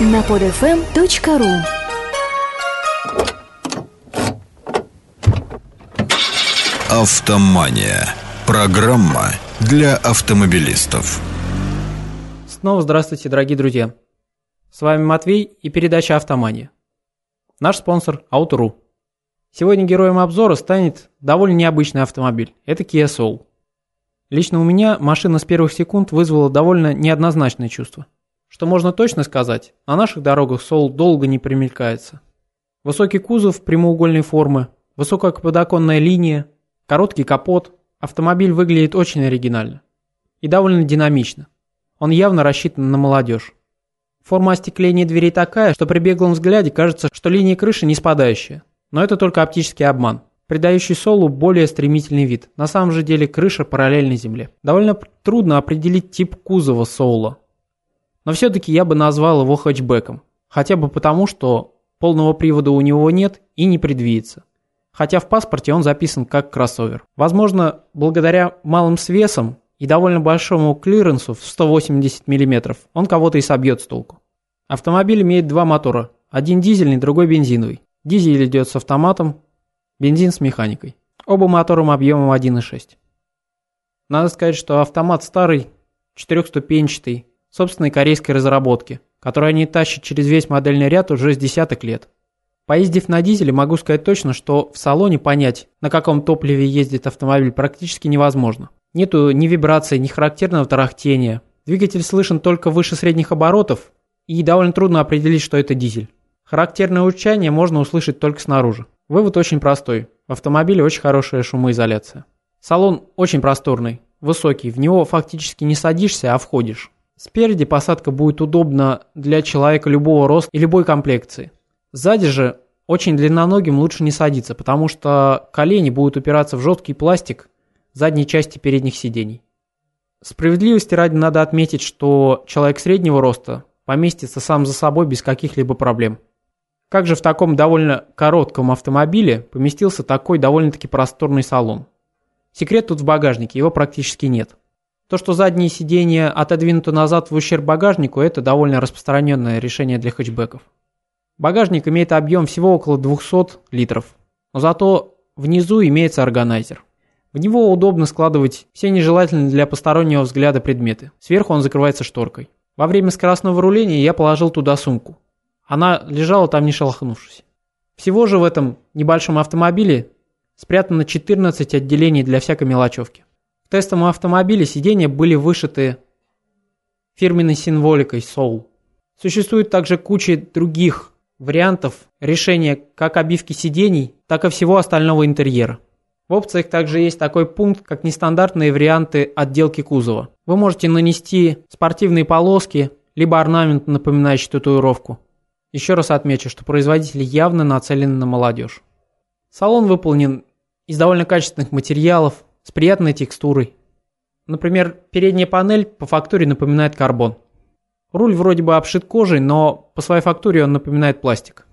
на podfm.ru Автомания. Программа для автомобилистов. Снова здравствуйте, дорогие друзья. С вами Матвей и передача «Автомания». Наш спонсор – Auto.ru. Сегодня героем обзора станет довольно необычный автомобиль. Это Kia Soul. Лично у меня машина с первых секунд вызвала довольно неоднозначное чувство. Что можно точно сказать, на наших дорогах Soul долго не примелькается. Высокий кузов прямоугольной формы, высокая подоконная линия, короткий капот. Автомобиль выглядит очень оригинально. И довольно динамично. Он явно рассчитан на молодежь. Форма остекления дверей такая, что при беглом взгляде кажется, что линия крыши не спадающая. Но это только оптический обман, придающий Солу более стремительный вид. На самом же деле крыша параллельна земле. Довольно трудно определить тип кузова Соула. Но все-таки я бы назвал его хэтчбеком. Хотя бы потому, что полного привода у него нет и не предвидится. Хотя в паспорте он записан как кроссовер. Возможно, благодаря малым свесам и довольно большому клиренсу в 180 мм он кого-то и собьет с толку. Автомобиль имеет два мотора. Один дизельный, другой бензиновый. Дизель идет с автоматом, бензин с механикой. Оба мотором объемом 1.6. Надо сказать, что автомат старый, четырехступенчатый, собственной корейской разработки, который они тащат через весь модельный ряд уже с десяток лет. Поездив на дизеле, могу сказать точно, что в салоне понять, на каком топливе ездит автомобиль, практически невозможно. Нету ни вибрации, ни характерного тарахтения. Двигатель слышен только выше средних оборотов, и довольно трудно определить, что это дизель. Характерное урчание можно услышать только снаружи. Вывод очень простой. В автомобиле очень хорошая шумоизоляция. Салон очень просторный, высокий, в него фактически не садишься, а входишь. Спереди посадка будет удобна для человека любого роста и любой комплекции. Сзади же очень длинноногим лучше не садиться, потому что колени будут упираться в жесткий пластик задней части передних сидений. Справедливости ради надо отметить, что человек среднего роста поместится сам за собой без каких-либо проблем. Как же в таком довольно коротком автомобиле поместился такой довольно-таки просторный салон? Секрет тут в багажнике, его практически нет. То, что задние сиденья отодвинуты назад в ущерб багажнику, это довольно распространенное решение для хэтчбеков. Багажник имеет объем всего около 200 литров, но зато внизу имеется органайзер. В него удобно складывать все нежелательные для постороннего взгляда предметы. Сверху он закрывается шторкой. Во время скоростного руления я положил туда сумку. Она лежала там не шелохнувшись. Всего же в этом небольшом автомобиле спрятано 14 отделений для всякой мелочевки. В тестовом автомобиле сиденья были вышиты фирменной символикой Soul. Существует также куча других вариантов решения как обивки сидений, так и всего остального интерьера. В опциях также есть такой пункт, как нестандартные варианты отделки кузова. Вы можете нанести спортивные полоски, либо орнамент, напоминающий татуировку. Еще раз отмечу, что производитель явно нацелен на молодежь. Салон выполнен из довольно качественных материалов, с приятной текстурой. Например, передняя панель по фактуре напоминает карбон. Руль вроде бы обшит кожей, но по своей фактуре он напоминает пластик.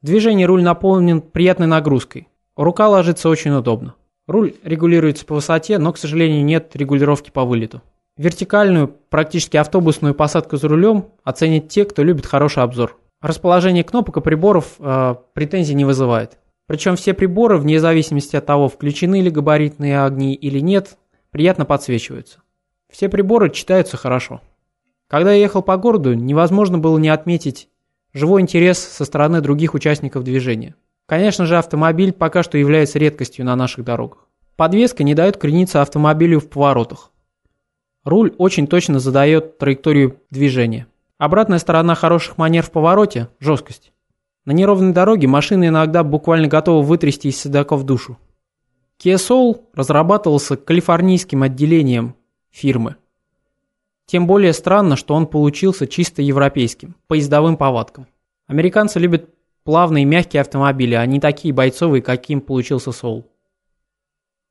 В движении руль наполнен приятной нагрузкой. Рука ложится очень удобно. Руль регулируется по высоте, но, к сожалению, нет регулировки по вылету. Вертикальную, практически автобусную посадку за рулем оценят те, кто любит хороший обзор. Расположение кнопок и приборов э, претензий не вызывает. Причем все приборы, вне зависимости от того, включены ли габаритные огни или нет, приятно подсвечиваются. Все приборы читаются хорошо. Когда я ехал по городу, невозможно было не отметить живой интерес со стороны других участников движения. Конечно же, автомобиль пока что является редкостью на наших дорогах. Подвеска не дает крениться автомобилю в поворотах. Руль очень точно задает траекторию движения. Обратная сторона хороших манер в повороте – жесткость. На неровной дороге машины иногда буквально готовы вытрясти из седаков душу. Kia Soul разрабатывался калифорнийским отделением фирмы. Тем более странно, что он получился чисто европейским, по ездовым повадкам. Американцы любят плавные мягкие автомобили, а не такие бойцовые, каким получился Soul.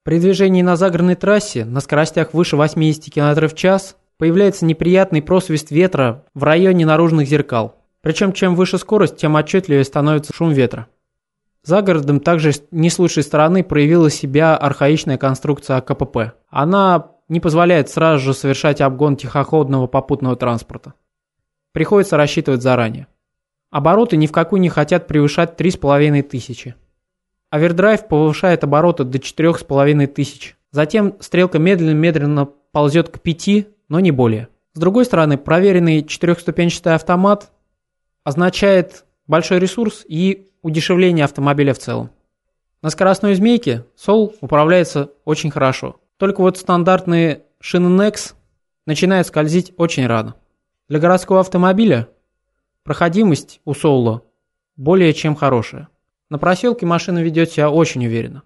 При движении на загородной трассе на скоростях выше 80 км в час появляется неприятный просвист ветра в районе наружных зеркал. Причем чем выше скорость, тем отчетливее становится шум ветра. За городом также не с лучшей стороны проявила себя архаичная конструкция КПП. Она не позволяет сразу же совершать обгон тихоходного попутного транспорта. приходится рассчитывать заранее. Обороты ни в какую не хотят превышать 3500. Овердрайв повышает обороты до 4500. Затем стрелка медленно-медленно ползет к 5, но не более. С другой стороны, проверенный четырехступенчатый автомат означает большой ресурс и удешевление автомобиля в целом. На скоростной змейке Soul управляется очень хорошо. Только вот стандартные шины Nex начинают скользить очень рано. Для городского автомобиля проходимость у Soul более чем хорошая. На проселке машина ведет себя очень уверенно.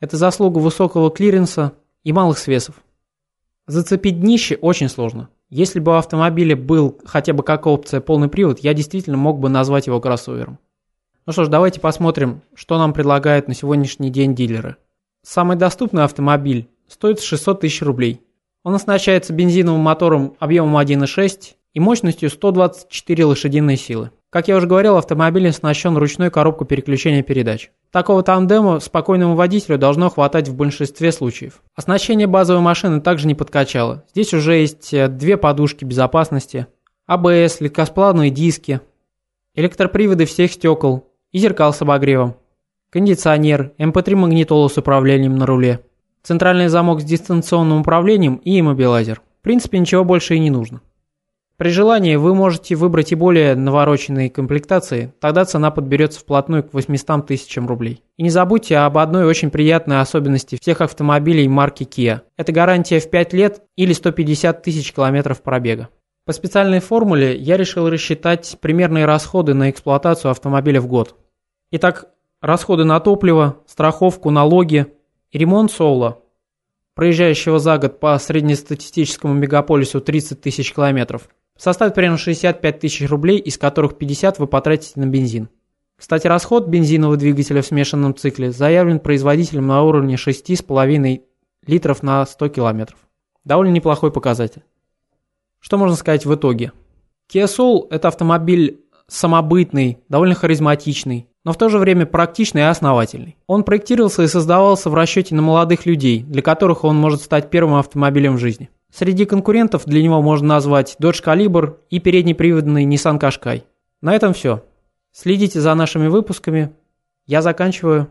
Это заслуга высокого клиренса и малых свесов. Зацепить днище очень сложно. Если бы у автомобиля был хотя бы как опция полный привод, я действительно мог бы назвать его кроссовером. Ну что ж, давайте посмотрим, что нам предлагают на сегодняшний день дилеры. Самый доступный автомобиль стоит 600 тысяч рублей. Он оснащается бензиновым мотором объемом 1.6 и мощностью 124 лошадиные силы. Как я уже говорил, автомобиль оснащен ручной коробкой переключения передач. Такого тандема спокойному водителю должно хватать в большинстве случаев. Оснащение базовой машины также не подкачало. Здесь уже есть э, две подушки безопасности, АБС, легкосплавные диски, электроприводы всех стекол и зеркал с обогревом, кондиционер, MP3 эм магнитола с управлением на руле, центральный замок с дистанционным управлением и иммобилайзер. В принципе, ничего больше и не нужно. При желании вы можете выбрать и более навороченные комплектации, тогда цена подберется вплотную к 800 тысячам рублей. И не забудьте об одной очень приятной особенности всех автомобилей марки Kia. Это гарантия в 5 лет или 150 тысяч километров пробега. По специальной формуле я решил рассчитать примерные расходы на эксплуатацию автомобиля в год. Итак, расходы на топливо, страховку, налоги и ремонт Соула, проезжающего за год по среднестатистическому мегаполису 30 тысяч километров – составит примерно 65 тысяч рублей, из которых 50 вы потратите на бензин. Кстати, расход бензинового двигателя в смешанном цикле заявлен производителем на уровне 6,5 литров на 100 километров. Довольно неплохой показатель. Что можно сказать в итоге? Kia Soul – это автомобиль самобытный, довольно харизматичный, но в то же время практичный и основательный. Он проектировался и создавался в расчете на молодых людей, для которых он может стать первым автомобилем в жизни. Среди конкурентов для него можно назвать Dodge Caliber и переднеприводный Nissan Qashqai. На этом все. Следите за нашими выпусками. Я заканчиваю.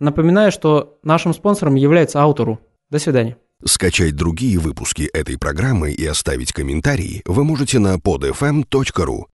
Напоминаю, что нашим спонсором является Auto.ru. До свидания. Скачать другие выпуски этой программы и оставить комментарии вы можете на podfm.ru.